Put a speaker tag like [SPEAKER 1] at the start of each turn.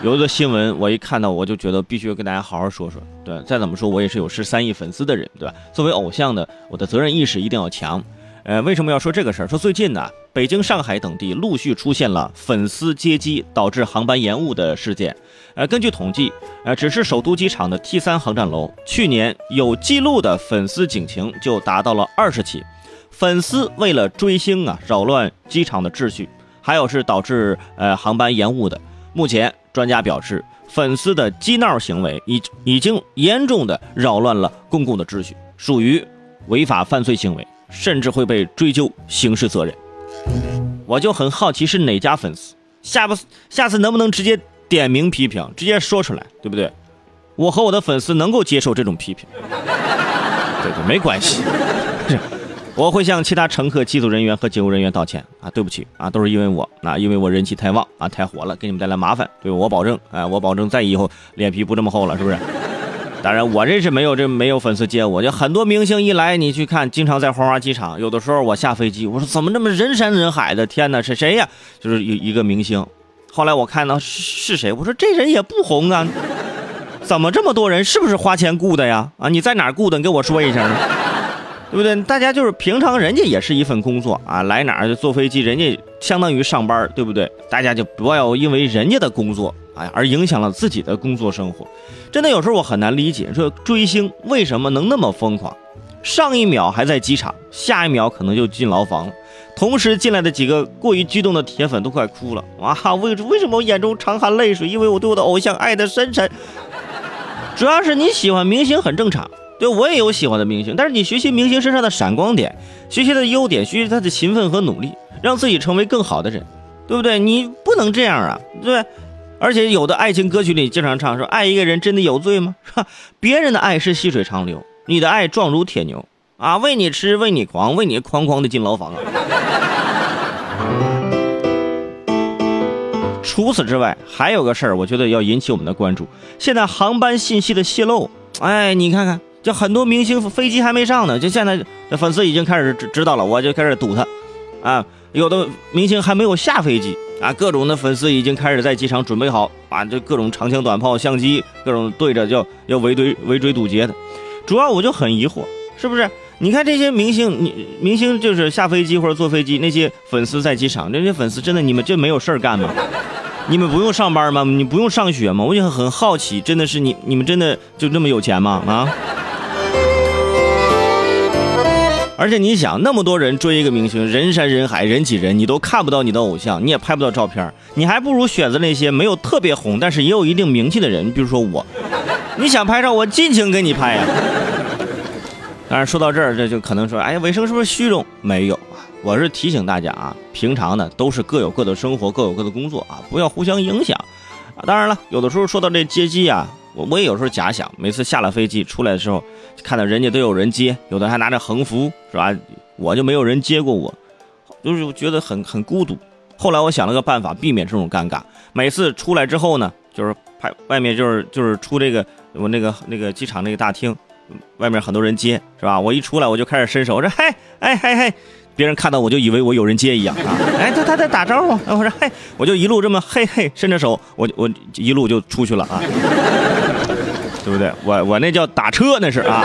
[SPEAKER 1] 有一个新闻我一看到我就觉得必须跟大家好好说说。对，再怎么说我也是有十三亿粉丝的人，对吧？作为偶像的，我的责任意识一定要强。呃，为什么要说这个事儿？说最近呢，北京、上海等地陆续出现了粉丝接机导致航班延误的事件。呃，根据统计，呃，只是首都机场的 T 三航站楼，去年有记录的粉丝警情就达到了二十起。粉丝为了追星啊，扰乱机场的秩序，还有是导致呃航班延误的。目前，专家表示，粉丝的激闹行为已已经严重的扰乱了公共的秩序，属于违法犯罪行为，甚至会被追究刑事责任。我就很好奇是哪家粉丝，下不下次能不能直接点名批评，直接说出来，对不对？我和我的粉丝能够接受这种批评，对对，没关系。我会向其他乘客、机组人员和警务人员道歉啊，对不起啊，都是因为我啊，因为我人气太旺啊，太火了，给你们带来麻烦。对我保证，哎，我保证再以后脸皮不这么厚了，是不是？当然，我这是没有这没有粉丝接我，就很多明星一来，你去看，经常在黄花机场，有的时候我下飞机，我说怎么这么人山人海的？天哪，是谁呀？就是一一个明星。后来我看到是是谁，我说这人也不红啊，怎么这么多人？是不是花钱雇的呀？啊，你在哪雇的？你给我说一声。对不对？大家就是平常，人家也是一份工作啊，来哪儿就坐飞机，人家相当于上班，对不对？大家就不要因为人家的工作，哎，而影响了自己的工作生活。真的有时候我很难理解，说追星为什么能那么疯狂？上一秒还在机场，下一秒可能就进牢房了。同时进来的几个过于激动的铁粉都快哭了，哇！为为什么我眼中常含泪水？因为我对我的偶像爱的深沉。主要是你喜欢明星很正常。对，我也有喜欢的明星，但是你学习明星身上的闪光点，学习他的优点，学习他的勤奋和努力，让自己成为更好的人，对不对？你不能这样啊，对而且有的爱情歌曲里经常唱说，爱一个人真的有罪吗？哈，别人的爱是细水长流，你的爱壮如铁牛啊，为你痴，为你狂，为你哐哐的进牢房啊。除此之外，还有个事儿，我觉得要引起我们的关注，现在航班信息的泄露，哎，你看看。就很多明星飞机还没上呢，就现在粉丝已经开始知知道了，我就开始堵他，啊，有的明星还没有下飞机啊，各种的粉丝已经开始在机场准备好，啊，这各种长枪短炮、相机，各种对着就要围追围追堵截的。主要我就很疑惑，是不是？你看这些明星，你明星就是下飞机或者坐飞机，那些粉丝在机场，这些粉丝真的你们就没有事儿干吗？你们不用上班吗？你不用上学吗？我就很好奇，真的是你你们真的就那么有钱吗？啊？而且你想，那么多人追一个明星，人山人海，人挤人，你都看不到你的偶像，你也拍不到照片，你还不如选择那些没有特别红，但是也有一定名气的人。比如说我，你想拍照，我尽情给你拍呀。当然说到这儿，这就可能说，哎呀，伟生是不是虚荣？没有，我是提醒大家啊，平常呢都是各有各的生活，各有各的工作啊，不要互相影响。当然了，有的时候说到这接机啊。我我也有时候假想，每次下了飞机出来的时候，看到人家都有人接，有的还拿着横幅，是吧？我就没有人接过我，就是觉得很很孤独。后来我想了个办法，避免这种尴尬。每次出来之后呢，就是拍外面就是就是出这个我那个那个机场那个大厅，外面很多人接，是吧？我一出来我就开始伸手，我说嘿，哎嘿嘿。别人看到我就以为我有人接一样啊！哎，他他在打招呼，我说嘿，我就一路这么嘿嘿伸着手，我我一路就出去了啊，对不对？我我那叫打车那是啊。